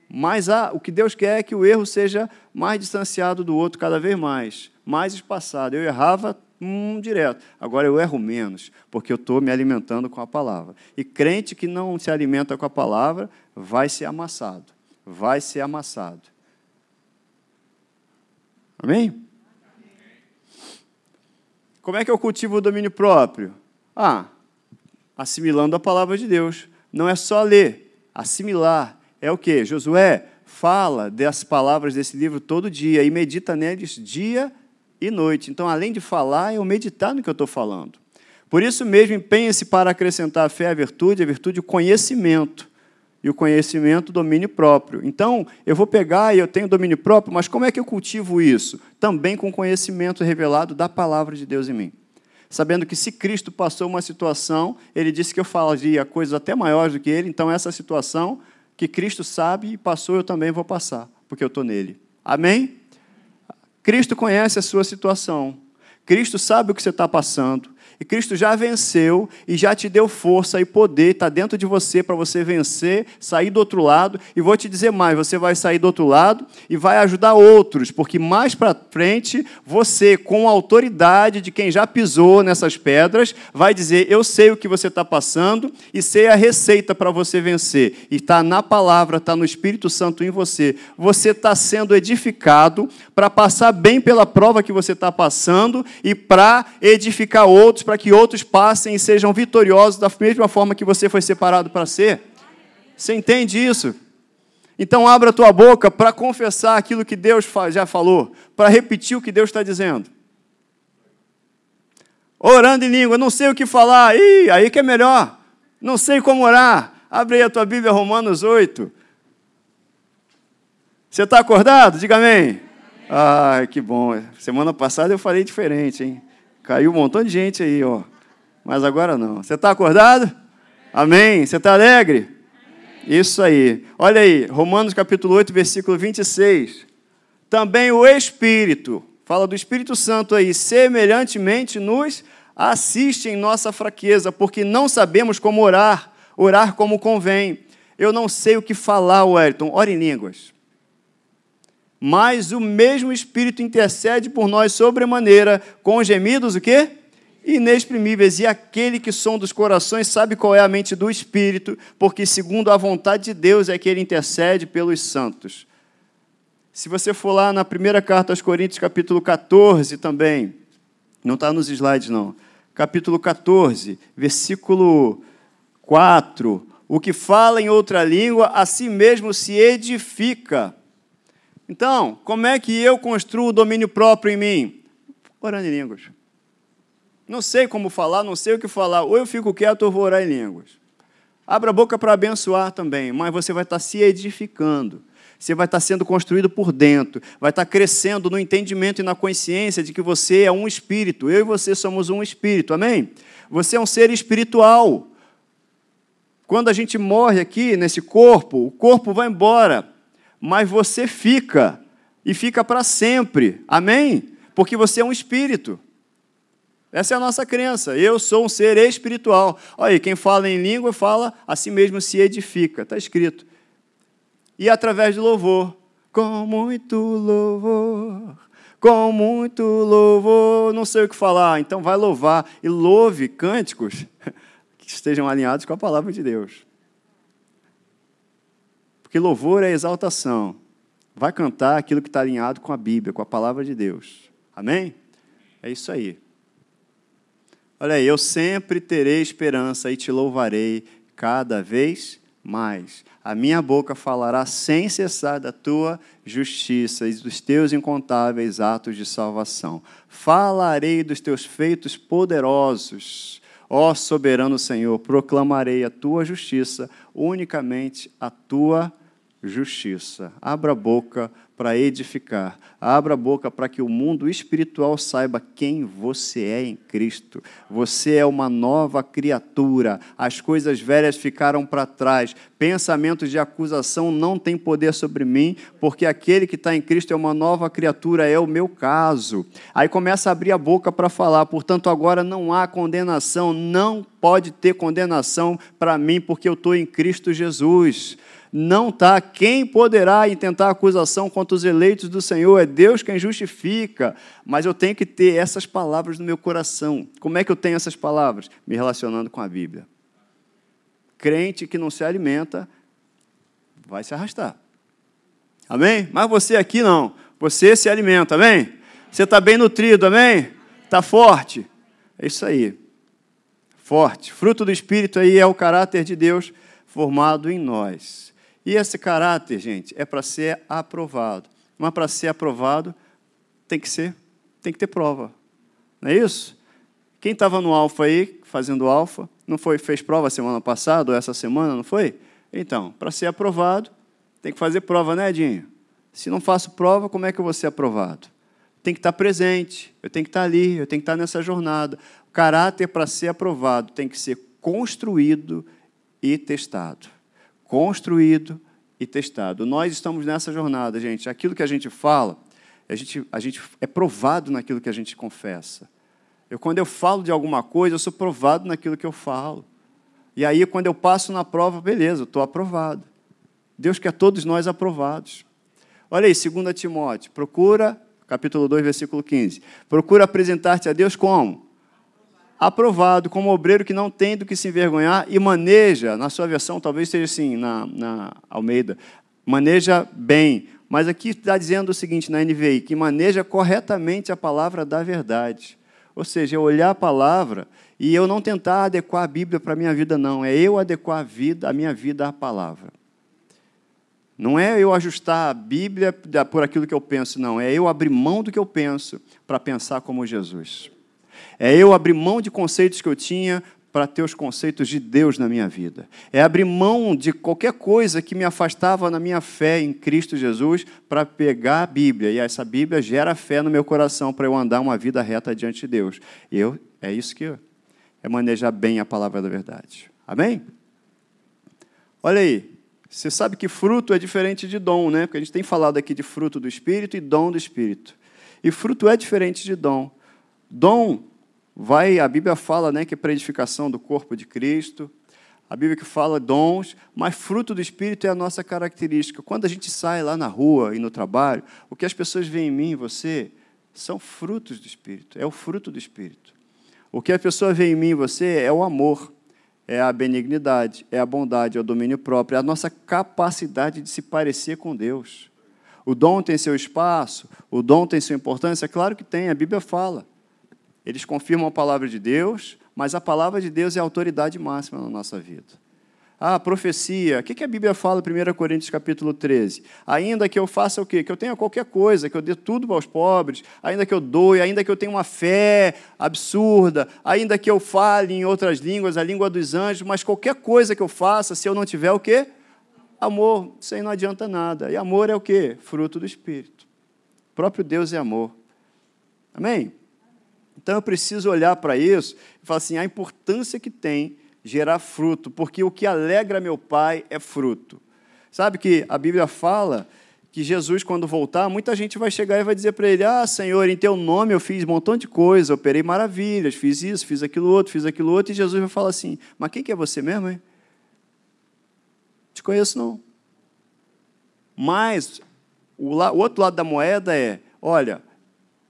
Mas ah, o que Deus quer é que o erro seja mais distanciado do outro cada vez mais, mais espaçado. Eu errava hum, direto, agora eu erro menos, porque eu estou me alimentando com a palavra. E crente que não se alimenta com a palavra vai ser amassado, vai ser amassado. Amém? Como é que eu cultivo o domínio próprio? Ah, assimilando a palavra de Deus. Não é só ler, assimilar. É o que? Josué fala das palavras desse livro todo dia e medita neles dia e noite. Então, além de falar, eu meditar no que eu estou falando. Por isso mesmo, empenhe-se para acrescentar a fé à virtude, a virtude o conhecimento, e o conhecimento, domínio próprio. Então, eu vou pegar e eu tenho domínio próprio, mas como é que eu cultivo isso? Também com conhecimento revelado da palavra de Deus em mim sabendo que se Cristo passou uma situação, ele disse que eu falaria coisas até maiores do que ele, então essa situação que Cristo sabe e passou, eu também vou passar, porque eu estou nele. Amém? Cristo conhece a sua situação. Cristo sabe o que você está passando. E Cristo já venceu e já te deu força e poder, está dentro de você para você vencer, sair do outro lado. E vou te dizer mais: você vai sair do outro lado e vai ajudar outros, porque mais para frente, você, com a autoridade de quem já pisou nessas pedras, vai dizer: Eu sei o que você está passando e sei a receita para você vencer. E está na palavra, está no Espírito Santo em você. Você está sendo edificado para passar bem pela prova que você está passando e para edificar outros para que outros passem e sejam vitoriosos da mesma forma que você foi separado para ser. Você entende isso? Então abra a tua boca para confessar aquilo que Deus já falou, para repetir o que Deus está dizendo. Orando em língua, não sei o que falar, Ih, aí que é melhor. Não sei como orar. Abre aí a tua Bíblia, Romanos 8. Você está acordado? Diga amém. Ai, que bom. Semana passada eu falei diferente, hein? Caiu um montão de gente aí, ó. Mas agora não. Você está acordado? Amém? Você está alegre? Isso aí. Olha aí, Romanos capítulo 8, versículo 26. também o Espírito, fala do Espírito Santo aí, semelhantemente nos assiste em nossa fraqueza, porque não sabemos como orar, orar como convém. Eu não sei o que falar, Wellington, ore em línguas. Mas o mesmo Espírito intercede por nós sobremaneira, com gemidos o quê? Inexprimíveis. E aquele que som dos corações sabe qual é a mente do Espírito, porque segundo a vontade de Deus é que ele intercede pelos santos. Se você for lá na primeira carta aos Coríntios, capítulo 14 também, não está nos slides não, capítulo 14, versículo 4, o que fala em outra língua, a si mesmo se edifica. Então, como é que eu construo o domínio próprio em mim? Orando em línguas. Não sei como falar, não sei o que falar. Ou eu fico quieto ou vou orar em línguas. Abra a boca para abençoar também, mas você vai estar se edificando. Você vai estar sendo construído por dentro, vai estar crescendo no entendimento e na consciência de que você é um espírito. Eu e você somos um espírito, amém? Você é um ser espiritual. Quando a gente morre aqui nesse corpo, o corpo vai embora, mas você fica e fica para sempre, amém? Porque você é um espírito. Essa é a nossa crença. Eu sou um ser espiritual. Olha aí, quem fala em língua fala a si mesmo se edifica. Está escrito e através de louvor. Com muito louvor, com muito louvor, não sei o que falar, então vai louvar e louve cânticos que estejam alinhados com a palavra de Deus. Porque louvor é exaltação. Vai cantar aquilo que está alinhado com a Bíblia, com a palavra de Deus. Amém? É isso aí. Olha aí, eu sempre terei esperança e te louvarei cada vez mais. A minha boca falará sem cessar da tua justiça e dos teus incontáveis atos de salvação. Falarei dos teus feitos poderosos. Ó soberano Senhor, proclamarei a tua justiça, unicamente a tua justiça. Abra a boca para edificar. Abra a boca para que o mundo espiritual saiba quem você é em Cristo. Você é uma nova criatura. As coisas velhas ficaram para trás. Pensamentos de acusação não têm poder sobre mim, porque aquele que está em Cristo é uma nova criatura, é o meu caso. Aí começa a abrir a boca para falar. Portanto, agora não há condenação, não pode ter condenação para mim, porque eu estou em Cristo Jesus não está. Quem poderá intentar acusação contra os eleitos do Senhor? É Deus quem justifica. Mas eu tenho que ter essas palavras no meu coração. Como é que eu tenho essas palavras? Me relacionando com a Bíblia. Crente que não se alimenta vai se arrastar. Amém? Mas você aqui não. Você se alimenta, amém? Você está bem nutrido, amém? Está forte. É isso aí. Forte. Fruto do Espírito aí é o caráter de Deus formado em nós. E esse caráter, gente, é para ser aprovado. Mas para ser aprovado, tem que ser, tem que ter prova. Não é isso? Quem estava no alfa aí, fazendo alfa, não foi fez prova semana passada ou essa semana, não foi? Então, para ser aprovado, tem que fazer prova, né, Edinho? Se não faço prova, como é que eu vou ser aprovado? Tem que estar presente, eu tenho que estar ali, eu tenho que estar nessa jornada. O caráter, para ser aprovado, tem que ser construído e testado construído e testado. Nós estamos nessa jornada, gente. Aquilo que a gente fala, a gente, a gente é provado naquilo que a gente confessa. Eu, quando eu falo de alguma coisa, eu sou provado naquilo que eu falo. E aí, quando eu passo na prova, beleza, estou aprovado. Deus quer todos nós aprovados. Olha aí, 2 Timóteo, procura, capítulo 2, versículo 15. Procura apresentar-te a Deus como? Aprovado como obreiro que não tem do que se envergonhar e maneja, na sua versão, talvez seja assim, na, na Almeida, maneja bem. Mas aqui está dizendo o seguinte na NVI, que maneja corretamente a palavra da verdade. Ou seja, eu olhar a palavra e eu não tentar adequar a Bíblia para a minha vida, não. É eu adequar a, vida, a minha vida à palavra. Não é eu ajustar a Bíblia por aquilo que eu penso, não. É eu abrir mão do que eu penso para pensar como Jesus. É eu abrir mão de conceitos que eu tinha para ter os conceitos de Deus na minha vida. É abrir mão de qualquer coisa que me afastava na minha fé em Cristo Jesus para pegar a Bíblia. E essa Bíblia gera fé no meu coração para eu andar uma vida reta diante de Deus. Eu, é isso que eu, é manejar bem a palavra da verdade. Amém? Olha aí, Você sabe que fruto é diferente de dom, né? Porque a gente tem falado aqui de fruto do Espírito e dom do Espírito. E fruto é diferente de dom. Dom vai, a Bíblia fala né, que é para edificação do corpo de Cristo, a Bíblia que fala dons, mas fruto do Espírito é a nossa característica. Quando a gente sai lá na rua e no trabalho, o que as pessoas veem em mim e você são frutos do Espírito, é o fruto do Espírito. O que a pessoa vê em mim e você é o amor, é a benignidade, é a bondade, é o domínio próprio, é a nossa capacidade de se parecer com Deus. O dom tem seu espaço, o dom tem sua importância, claro que tem, a Bíblia fala. Eles confirmam a palavra de Deus, mas a palavra de Deus é a autoridade máxima na nossa vida. Ah, profecia. O que a Bíblia fala em 1 Coríntios capítulo 13? Ainda que eu faça o quê? Que eu tenha qualquer coisa, que eu dê tudo aos pobres, ainda que eu doe, ainda que eu tenha uma fé absurda, ainda que eu fale em outras línguas, a língua dos anjos, mas qualquer coisa que eu faça, se eu não tiver o quê? Amor, isso aí não adianta nada. E amor é o quê? Fruto do Espírito. O próprio Deus é amor. Amém? Então eu preciso olhar para isso e falar assim: a importância que tem gerar fruto, porque o que alegra meu Pai é fruto. Sabe que a Bíblia fala que Jesus, quando voltar, muita gente vai chegar e vai dizer para ele: Ah, Senhor, em teu nome eu fiz um montão de coisa, operei maravilhas, fiz isso, fiz aquilo outro, fiz aquilo outro, e Jesus vai falar assim: Mas quem que é você mesmo, hein? Te conheço não. Mas o, outro lado da moeda é: Olha,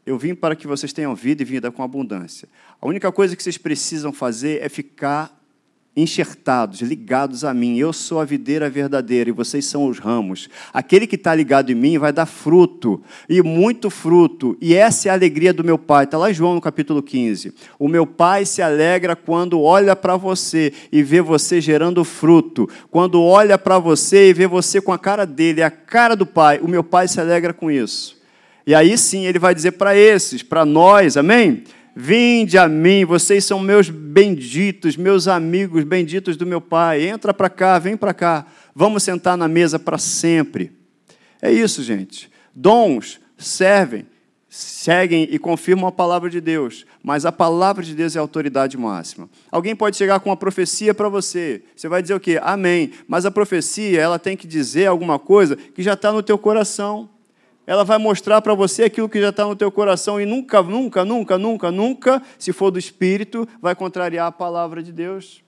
eu vim para que vocês tenham vida e vida com abundância. A única coisa que vocês precisam fazer é ficar enxertados, ligados a mim. Eu sou a videira verdadeira e vocês são os ramos. Aquele que está ligado em mim vai dar fruto, e muito fruto. E essa é a alegria do meu Pai. Está lá em João no capítulo 15. O meu Pai se alegra quando olha para você e vê você gerando fruto. Quando olha para você e vê você com a cara dele, a cara do Pai. O meu Pai se alegra com isso. E aí sim ele vai dizer para esses, para nós, amém? Vinde a mim, vocês são meus benditos, meus amigos benditos do meu Pai. Entra para cá, vem para cá. Vamos sentar na mesa para sempre. É isso, gente. Dons servem, seguem e confirmam a palavra de Deus, mas a palavra de Deus é a autoridade máxima. Alguém pode chegar com uma profecia para você. Você vai dizer o quê? Amém. Mas a profecia, ela tem que dizer alguma coisa que já está no teu coração ela vai mostrar para você aquilo que já está no teu coração e nunca, nunca, nunca, nunca, nunca, se for do Espírito, vai contrariar a palavra de Deus.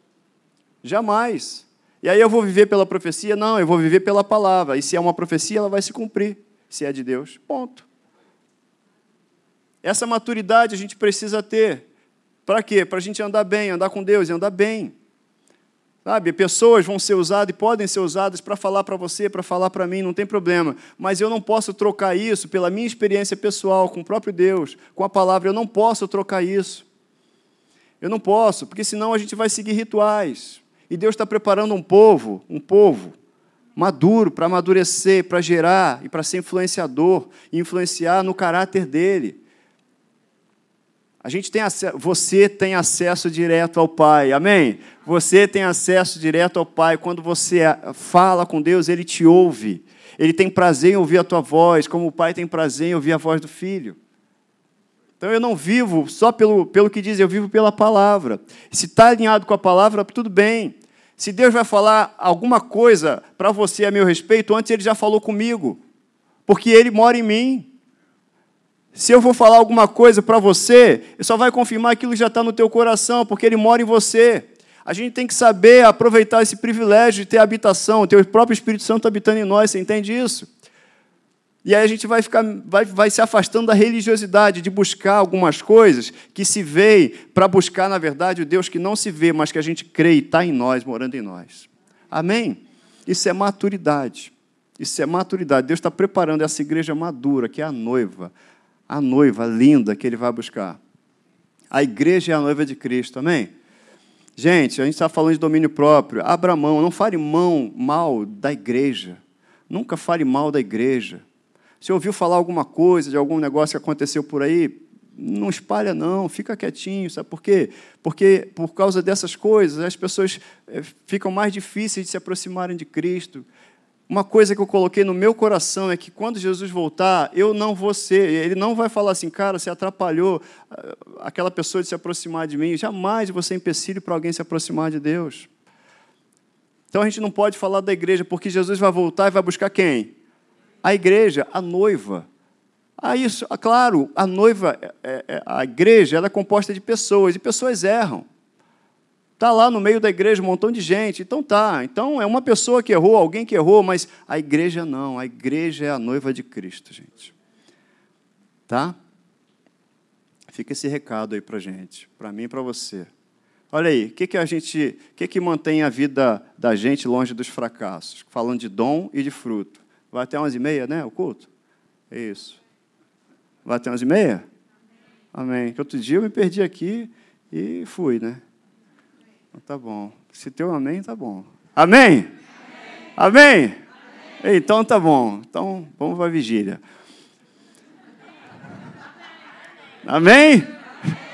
Jamais. E aí eu vou viver pela profecia? Não, eu vou viver pela palavra. E se é uma profecia, ela vai se cumprir. Se é de Deus, ponto. Essa maturidade a gente precisa ter. Para quê? Para a gente andar bem, andar com Deus e andar bem. Sabe, pessoas vão ser usadas e podem ser usadas para falar para você, para falar para mim, não tem problema. Mas eu não posso trocar isso pela minha experiência pessoal com o próprio Deus, com a palavra. Eu não posso trocar isso. Eu não posso, porque senão a gente vai seguir rituais. E Deus está preparando um povo, um povo maduro para amadurecer, para gerar e para ser influenciador, e influenciar no caráter dele. A gente tem você tem acesso direto ao Pai, amém? Você tem acesso direto ao Pai. Quando você fala com Deus, Ele te ouve. Ele tem prazer em ouvir a tua voz, como o Pai tem prazer em ouvir a voz do Filho. Então eu não vivo só pelo, pelo que diz, eu vivo pela palavra. Se está alinhado com a palavra, tudo bem. Se Deus vai falar alguma coisa para você a meu respeito, antes Ele já falou comigo, porque Ele mora em mim. Se eu vou falar alguma coisa para você, só vai confirmar aquilo que já está no teu coração, porque ele mora em você. A gente tem que saber aproveitar esse privilégio de ter habitação, ter o próprio Espírito Santo habitando em nós, você entende isso? E aí a gente vai, ficar, vai, vai se afastando da religiosidade, de buscar algumas coisas que se veem para buscar, na verdade, o Deus que não se vê, mas que a gente crê e está em nós, morando em nós. Amém? Isso é maturidade. Isso é maturidade. Deus está preparando essa igreja madura, que é a noiva, a noiva linda que ele vai buscar. A igreja é a noiva de Cristo, amém? Gente, a gente está falando de domínio próprio. Abra mão, não fale mão mal da igreja. Nunca fale mal da igreja. Se ouviu falar alguma coisa de algum negócio que aconteceu por aí, não espalha não, fica quietinho, sabe por quê? Porque por causa dessas coisas as pessoas eh, ficam mais difíceis de se aproximarem de Cristo, uma coisa que eu coloquei no meu coração é que quando Jesus voltar, eu não vou ser, ele não vai falar assim, cara, você atrapalhou ah, aquela pessoa de se aproximar de mim. Jamais você ser empecilho para alguém se aproximar de Deus. Então a gente não pode falar da igreja, porque Jesus vai voltar e vai buscar quem? A igreja, a noiva. Ah, isso, ah, claro, a noiva, é, é, é, a igreja, ela é composta de pessoas, e pessoas erram. Está lá no meio da igreja um montão de gente, então tá. Então é uma pessoa que errou, alguém que errou, mas a igreja não, a igreja é a noiva de Cristo, gente. Tá? Fica esse recado aí para gente, para mim e para você. Olha aí, o que, que a gente, o que, que mantém a vida da gente longe dos fracassos? Falando de dom e de fruto. Vai até umas e meia, né? O culto? Isso. Vai até umas e meia? Amém. Que outro dia eu me perdi aqui e fui, né? Então, tá bom. Se teu amém, tá bom. Amém? Amém? amém? Então tá bom. Então vamos para a vigília. Amém?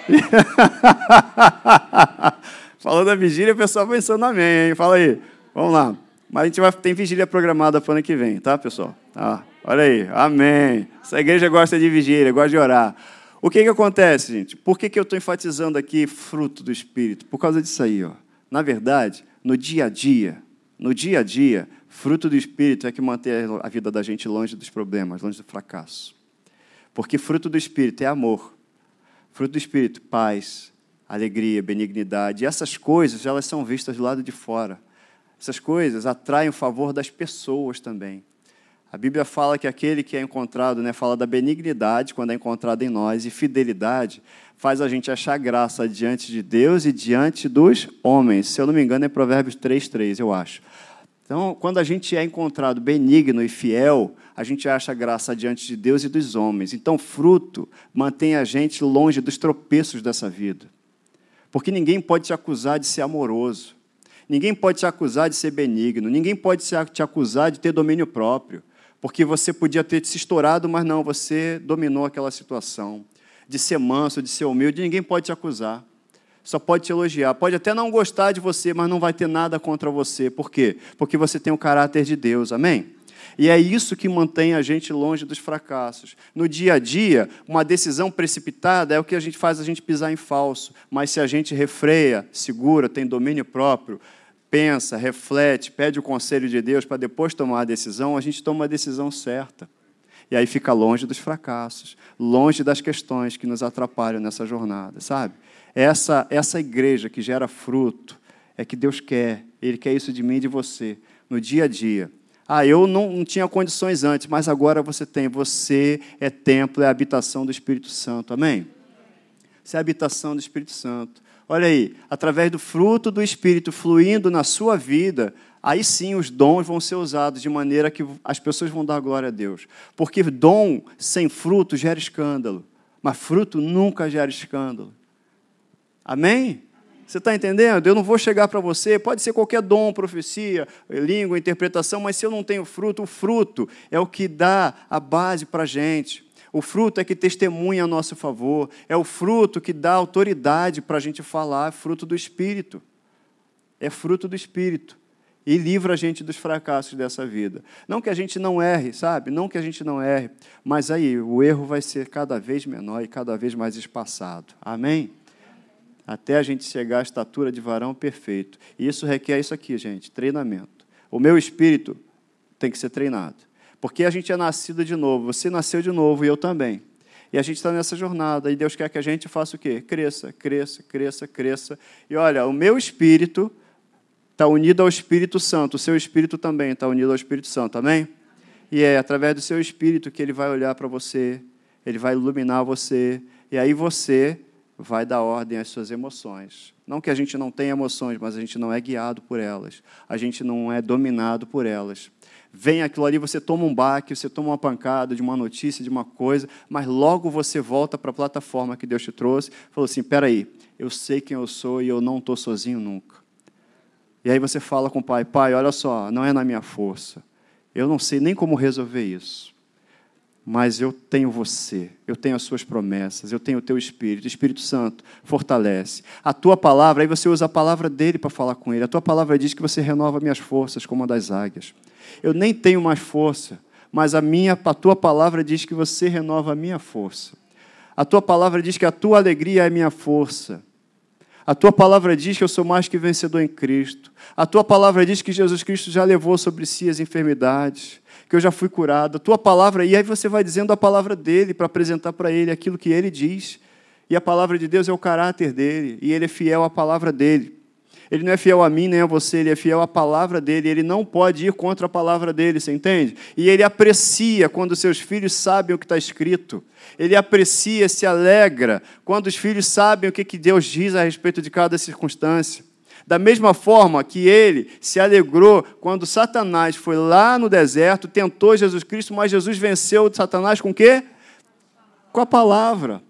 Falando da vigília, o pessoal pensando amém, hein? Fala aí. Vamos lá. Mas a gente vai tem vigília programada para o ano que vem, tá, pessoal? Ah. Olha aí, amém. Essa igreja gosta de vigília, gosta de orar. O que, que acontece, gente? Por que, que eu estou enfatizando aqui fruto do Espírito? Por causa disso aí. Ó. Na verdade, no dia a dia, no dia a dia, fruto do Espírito é que mantém a vida da gente longe dos problemas, longe do fracasso. Porque fruto do Espírito é amor. Fruto do Espírito, paz, alegria, benignidade. E essas coisas, elas são vistas do lado de fora. Essas coisas atraem o favor das pessoas também. A Bíblia fala que aquele que é encontrado, né, fala da benignidade quando é encontrado em nós, e fidelidade faz a gente achar graça diante de Deus e diante dos homens. Se eu não me engano, é Provérbios 3,3, eu acho. Então, quando a gente é encontrado benigno e fiel, a gente acha graça diante de Deus e dos homens. Então, fruto mantém a gente longe dos tropeços dessa vida. Porque ninguém pode te acusar de ser amoroso. Ninguém pode te acusar de ser benigno. Ninguém pode te acusar de ter domínio próprio porque você podia ter se estourado, mas não, você dominou aquela situação. De ser manso, de ser humilde, ninguém pode te acusar. Só pode te elogiar. Pode até não gostar de você, mas não vai ter nada contra você. Por quê? Porque você tem o caráter de Deus. Amém? E é isso que mantém a gente longe dos fracassos. No dia a dia, uma decisão precipitada é o que a gente faz a gente pisar em falso. Mas se a gente refreia, segura, tem domínio próprio, pensa, reflete, pede o conselho de Deus para depois tomar a decisão, a gente toma a decisão certa. E aí fica longe dos fracassos, longe das questões que nos atrapalham nessa jornada, sabe? Essa, essa igreja que gera fruto é que Deus quer, Ele quer isso de mim e de você, no dia a dia. Ah, eu não, não tinha condições antes, mas agora você tem. Você é templo, é habitação do Espírito Santo. Amém? Você é habitação do Espírito Santo. Olha aí, através do fruto do Espírito fluindo na sua vida, aí sim os dons vão ser usados de maneira que as pessoas vão dar glória a Deus. Porque dom sem fruto gera escândalo, mas fruto nunca gera escândalo. Amém? Você está entendendo? Eu não vou chegar para você, pode ser qualquer dom, profecia, língua, interpretação, mas se eu não tenho fruto, o fruto é o que dá a base para a gente. O fruto é que testemunha a nosso favor. É o fruto que dá autoridade para a gente falar. É fruto do Espírito. É fruto do Espírito. E livra a gente dos fracassos dessa vida. Não que a gente não erre, sabe? Não que a gente não erre. Mas aí, o erro vai ser cada vez menor e cada vez mais espaçado. Amém? Até a gente chegar à estatura de varão perfeito. E isso requer isso aqui, gente: treinamento. O meu espírito tem que ser treinado. Porque a gente é nascido de novo. Você nasceu de novo e eu também. E a gente está nessa jornada. E Deus quer que a gente faça o quê? Cresça, cresça, cresça, cresça. E olha, o meu espírito está unido ao Espírito Santo. O seu espírito também está unido ao Espírito Santo. Amém? E é através do seu espírito que ele vai olhar para você, ele vai iluminar você. E aí você vai dar ordem às suas emoções. Não que a gente não tenha emoções, mas a gente não é guiado por elas. A gente não é dominado por elas vem aquilo ali, você toma um baque, você toma uma pancada de uma notícia, de uma coisa, mas logo você volta para a plataforma que Deus te trouxe, falou assim: peraí, eu sei quem eu sou e eu não estou sozinho nunca. E aí você fala com o pai: pai, olha só, não é na minha força, eu não sei nem como resolver isso. Mas eu tenho você, eu tenho as suas promessas, eu tenho o teu Espírito, o Espírito Santo fortalece. A tua palavra, aí você usa a palavra dele para falar com ele. A tua palavra diz que você renova minhas forças como a das águias. Eu nem tenho mais força, mas a minha, a tua palavra diz que você renova a minha força. A tua palavra diz que a tua alegria é minha força. A tua palavra diz que eu sou mais que vencedor em Cristo. A tua palavra diz que Jesus Cristo já levou sobre si as enfermidades, que eu já fui curado. A tua palavra, e aí você vai dizendo a palavra dele para apresentar para ele aquilo que ele diz. E a palavra de Deus é o caráter dele, e ele é fiel à palavra dele. Ele não é fiel a mim nem a você, ele é fiel à palavra dele. Ele não pode ir contra a palavra dele, você entende? E ele aprecia quando seus filhos sabem o que está escrito. Ele aprecia, se alegra quando os filhos sabem o que, que Deus diz a respeito de cada circunstância. Da mesma forma que ele se alegrou quando Satanás foi lá no deserto, tentou Jesus Cristo, mas Jesus venceu Satanás com o quê? Com a palavra.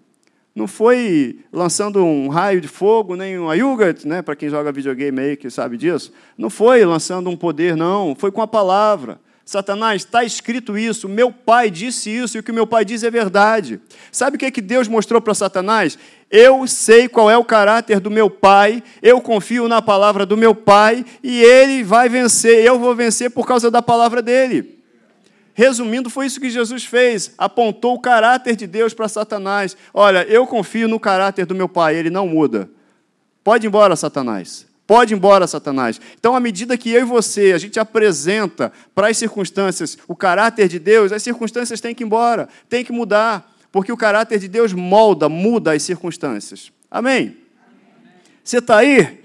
Não foi lançando um raio de fogo, nem um ayugat, né, para quem joga videogame aí que sabe disso. Não foi lançando um poder, não. Foi com a palavra. Satanás, está escrito isso, meu pai disse isso, e o que meu pai diz é verdade. Sabe o que, é que Deus mostrou para Satanás? Eu sei qual é o caráter do meu pai, eu confio na palavra do meu pai, e ele vai vencer, eu vou vencer por causa da palavra dele. Resumindo, foi isso que Jesus fez. Apontou o caráter de Deus para Satanás. Olha, eu confio no caráter do meu pai, ele não muda. Pode ir embora, Satanás. Pode ir embora, Satanás. Então, à medida que eu e você, a gente apresenta para as circunstâncias o caráter de Deus, as circunstâncias têm que ir embora, têm que mudar, porque o caráter de Deus molda, muda as circunstâncias. Amém? Você está aí?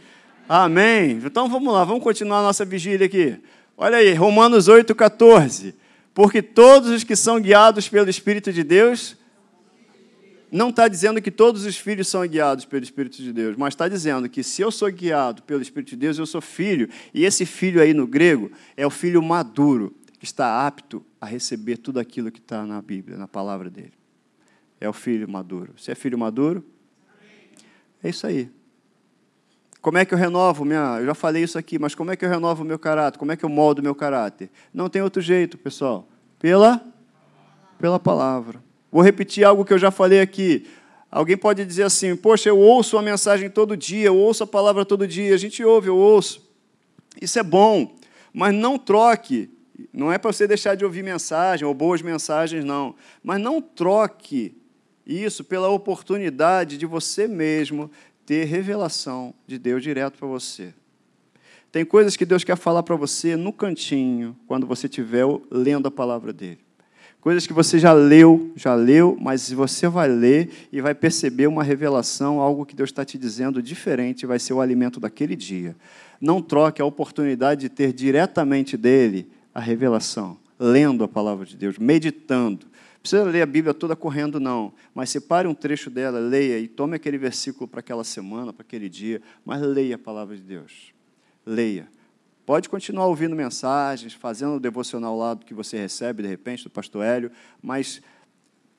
Amém. Então vamos lá, vamos continuar a nossa vigília aqui. Olha aí, Romanos 8, 14. Porque todos os que são guiados pelo Espírito de Deus, não está dizendo que todos os filhos são guiados pelo Espírito de Deus, mas está dizendo que se eu sou guiado pelo Espírito de Deus, eu sou filho. E esse filho aí no grego é o filho maduro, que está apto a receber tudo aquilo que está na Bíblia, na palavra dele. É o filho maduro. Você é filho maduro? É isso aí. Como é que eu renovo minha. Eu já falei isso aqui, mas como é que eu renovo o meu caráter? Como é que eu moldo o meu caráter? Não tem outro jeito, pessoal. Pela? Pela palavra. Vou repetir algo que eu já falei aqui. Alguém pode dizer assim: Poxa, eu ouço a mensagem todo dia, eu ouço a palavra todo dia. A gente ouve, eu ouço. Isso é bom, mas não troque. Não é para você deixar de ouvir mensagem ou boas mensagens, não. Mas não troque isso pela oportunidade de você mesmo ter revelação de Deus direto para você. Tem coisas que Deus quer falar para você no cantinho, quando você estiver lendo a palavra dele. Coisas que você já leu, já leu, mas você vai ler e vai perceber uma revelação, algo que Deus está te dizendo diferente, vai ser o alimento daquele dia. Não troque a oportunidade de ter diretamente dele a revelação, lendo a palavra de Deus, meditando, precisa ler a Bíblia toda correndo, não. Mas separe um trecho dela, leia e tome aquele versículo para aquela semana, para aquele dia, mas leia a palavra de Deus. Leia. Pode continuar ouvindo mensagens, fazendo o devocional lá do que você recebe, de repente, do pastor Hélio, mas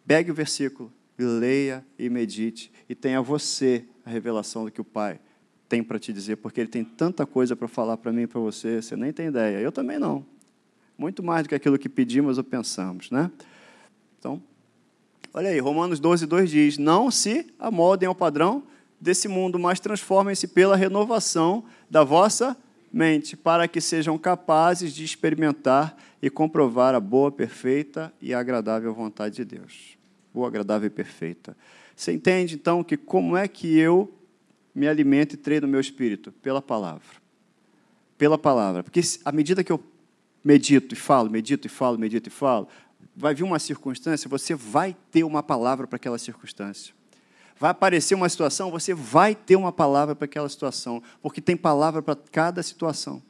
pegue o versículo e leia e medite, e tenha você a revelação do que o Pai tem para te dizer, porque Ele tem tanta coisa para falar para mim e para você, você nem tem ideia. Eu também não. Muito mais do que aquilo que pedimos ou pensamos, né? Então, olha aí, Romanos 12, 2 diz: Não se amoldem ao padrão desse mundo, mas transformem-se pela renovação da vossa mente, para que sejam capazes de experimentar e comprovar a boa, perfeita e agradável vontade de Deus. Boa, agradável e perfeita. Você entende, então, que como é que eu me alimento e treino o meu espírito? Pela palavra. Pela palavra. Porque à medida que eu medito e falo, medito e falo, medito e falo, vai vir uma circunstância, você vai ter uma palavra para aquela circunstância. Vai aparecer uma situação, você vai ter uma palavra para aquela situação, porque tem palavra para cada situação.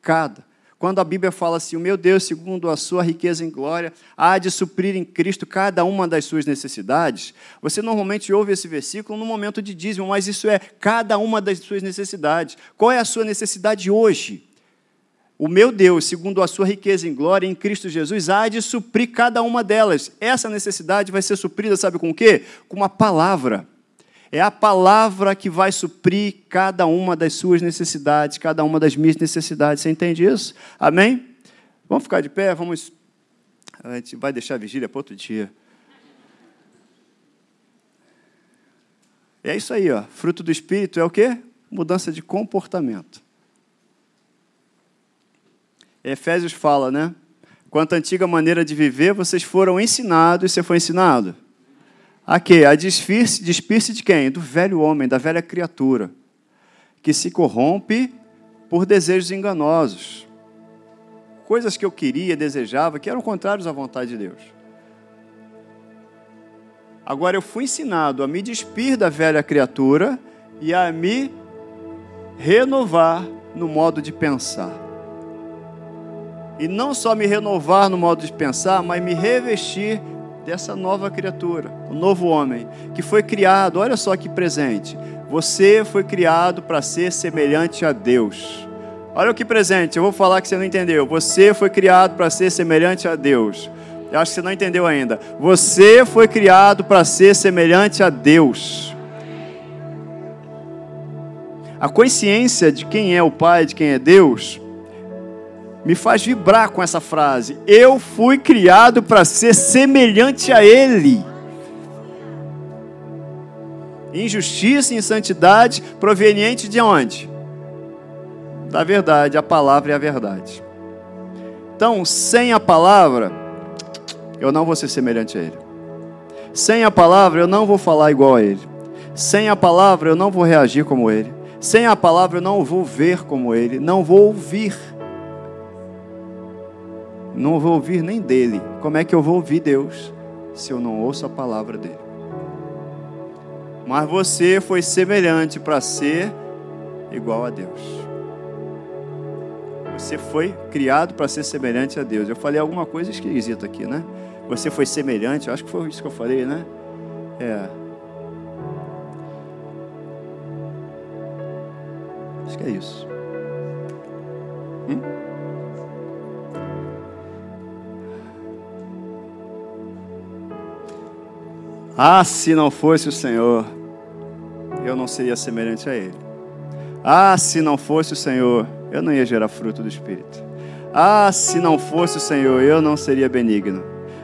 Cada. Quando a Bíblia fala assim, o meu Deus, segundo a sua riqueza em glória, há de suprir em Cristo cada uma das suas necessidades, você normalmente ouve esse versículo no momento de dízimo, mas isso é cada uma das suas necessidades. Qual é a sua necessidade hoje? O meu Deus, segundo a sua riqueza em glória em Cristo Jesus, há de suprir cada uma delas. Essa necessidade vai ser suprida, sabe com o quê? Com uma palavra. É a palavra que vai suprir cada uma das suas necessidades, cada uma das minhas necessidades. Você entende isso? Amém? Vamos ficar de pé? Vamos. A gente vai deixar a vigília para outro dia. É isso aí, ó. Fruto do Espírito é o quê? Mudança de comportamento. Efésios fala, né? Quanto à antiga maneira de viver, vocês foram ensinados, e você foi ensinado? A quê? A despir-se despir de quem? Do velho homem, da velha criatura. que se corrompe por desejos enganosos. Coisas que eu queria, desejava, que eram contrários à vontade de Deus. Agora eu fui ensinado a me despir da velha criatura e a me renovar no modo de pensar. E não só me renovar no modo de pensar, mas me revestir dessa nova criatura, o novo homem, que foi criado, olha só que presente. Você foi criado para ser semelhante a Deus. Olha o que presente, eu vou falar que você não entendeu. Você foi criado para ser semelhante a Deus. Eu acho que você não entendeu ainda. Você foi criado para ser semelhante a Deus. A consciência de quem é o Pai, de quem é Deus, me faz vibrar com essa frase. Eu fui criado para ser semelhante a Ele. Injustiça e insantidade proveniente de onde? Da verdade, a palavra é a verdade. Então, sem a palavra, eu não vou ser semelhante a Ele. Sem a palavra, eu não vou falar igual a Ele. Sem a palavra, eu não vou reagir como Ele. Sem a palavra, eu não vou ver como Ele. Não vou ouvir não vou ouvir nem dele. Como é que eu vou ouvir Deus se eu não ouço a palavra dele? Mas você foi semelhante para ser igual a Deus. Você foi criado para ser semelhante a Deus. Eu falei alguma coisa esquisita aqui, né? Você foi semelhante, acho que foi isso que eu falei, né? É. Acho que é isso. Hum? Ah, se não fosse o Senhor, eu não seria semelhante a Ele. Ah, se não fosse o Senhor, eu não ia gerar fruto do Espírito. Ah, se não fosse o Senhor, eu não seria benigno.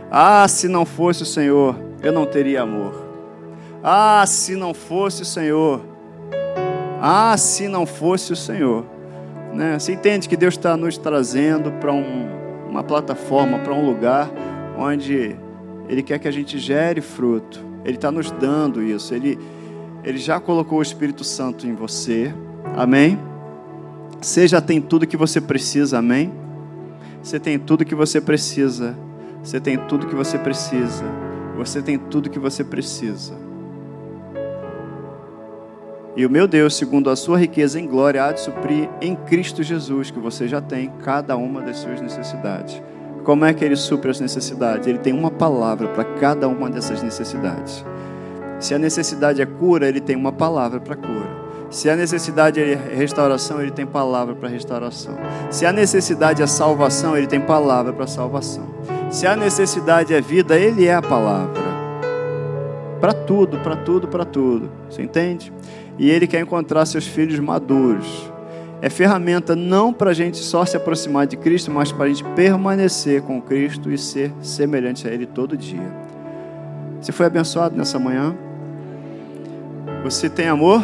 Ah, se não fosse o Senhor, eu não teria amor. Ah, se não fosse o Senhor. Ah, se não fosse o Senhor. Né? Você entende que Deus está nos trazendo para um, uma plataforma, para um lugar onde ele quer que a gente gere fruto. Ele está nos dando isso. Ele, ele já colocou o Espírito Santo em você. Amém? Você já tem tudo que você precisa. Amém? Você tem tudo que você precisa. Você tem tudo que você precisa. Você tem tudo que você precisa. E o meu Deus, segundo a sua riqueza em glória, há de suprir em Cristo Jesus, que você já tem, cada uma das suas necessidades. Como é que ele supre as necessidades? Ele tem uma palavra para cada uma dessas necessidades. Se a necessidade é cura, ele tem uma palavra para cura. Se a necessidade é restauração, ele tem palavra para restauração. Se a necessidade é salvação, ele tem palavra para salvação. Se a necessidade é vida, ele é a palavra. Para tudo, para tudo, para tudo. Você entende? E ele quer encontrar seus filhos maduros é ferramenta não para a gente só se aproximar de Cristo, mas para a gente permanecer com Cristo e ser semelhante a Ele todo dia. Você foi abençoado nessa manhã? Você tem amor?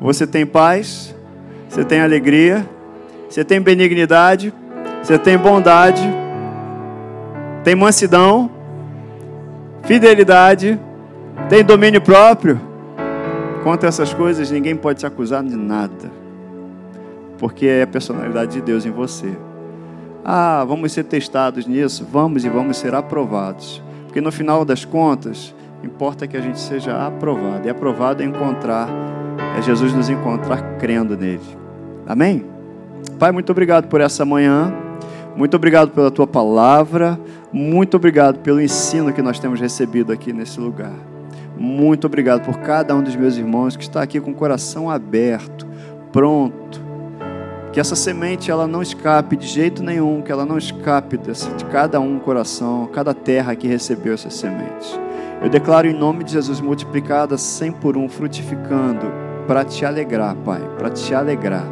Você tem paz? Você tem alegria? Você tem benignidade? Você tem bondade? Tem mansidão? Fidelidade? Tem domínio próprio? Contra essas coisas, ninguém pode te acusar de nada porque é a personalidade de Deus em você. Ah, vamos ser testados nisso? Vamos e vamos ser aprovados. Porque no final das contas, importa que a gente seja aprovado. E aprovado é encontrar, é Jesus nos encontrar crendo nele. Amém? Pai, muito obrigado por essa manhã. Muito obrigado pela tua palavra. Muito obrigado pelo ensino que nós temos recebido aqui nesse lugar. Muito obrigado por cada um dos meus irmãos que está aqui com o coração aberto, pronto que essa semente ela não escape de jeito nenhum, que ela não escape de cada um coração, cada terra que recebeu essas sementes. Eu declaro em nome de Jesus multiplicada cem por um, frutificando para te alegrar, Pai, para te alegrar.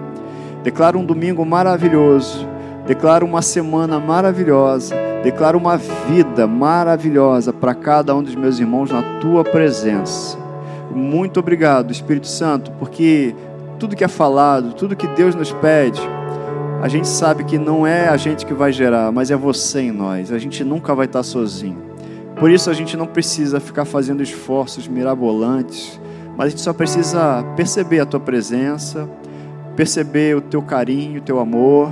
Declaro um domingo maravilhoso, declaro uma semana maravilhosa, declaro uma vida maravilhosa para cada um dos meus irmãos na tua presença. Muito obrigado, Espírito Santo, porque tudo que é falado, tudo que Deus nos pede, a gente sabe que não é a gente que vai gerar, mas é você em nós. A gente nunca vai estar sozinho. Por isso a gente não precisa ficar fazendo esforços mirabolantes mas a gente só precisa perceber a tua presença, perceber o teu carinho, o teu amor,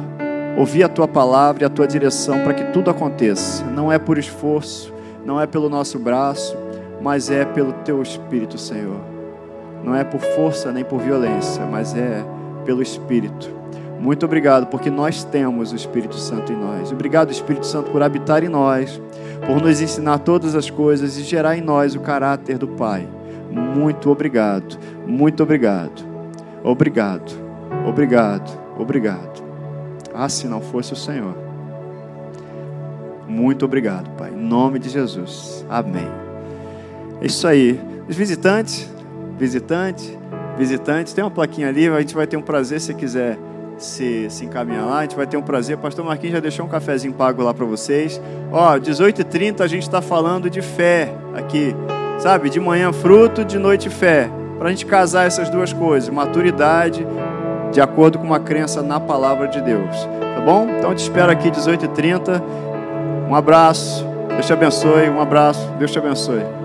ouvir a tua palavra e a tua direção para que tudo aconteça. Não é por esforço, não é pelo nosso braço, mas é pelo teu Espírito, Senhor. Não é por força nem por violência, mas é pelo Espírito. Muito obrigado, porque nós temos o Espírito Santo em nós. Obrigado, Espírito Santo, por habitar em nós, por nos ensinar todas as coisas e gerar em nós o caráter do Pai. Muito obrigado, muito obrigado, obrigado, obrigado, obrigado. Ah, se não fosse o Senhor. Muito obrigado, Pai. Em nome de Jesus. Amém. É isso aí. Os visitantes, visitante, visitante, tem uma plaquinha ali, a gente vai ter um prazer se quiser se, se encaminhar lá, a gente vai ter um prazer. Pastor Marquinhos já deixou um cafezinho pago lá para vocês. Ó, 18h30 a gente está falando de fé aqui, sabe? De manhã fruto, de noite fé. Para a gente casar essas duas coisas, maturidade, de acordo com uma crença na palavra de Deus. Tá bom? Então te espero aqui 18h30. Um abraço, Deus te abençoe. Um abraço, Deus te abençoe.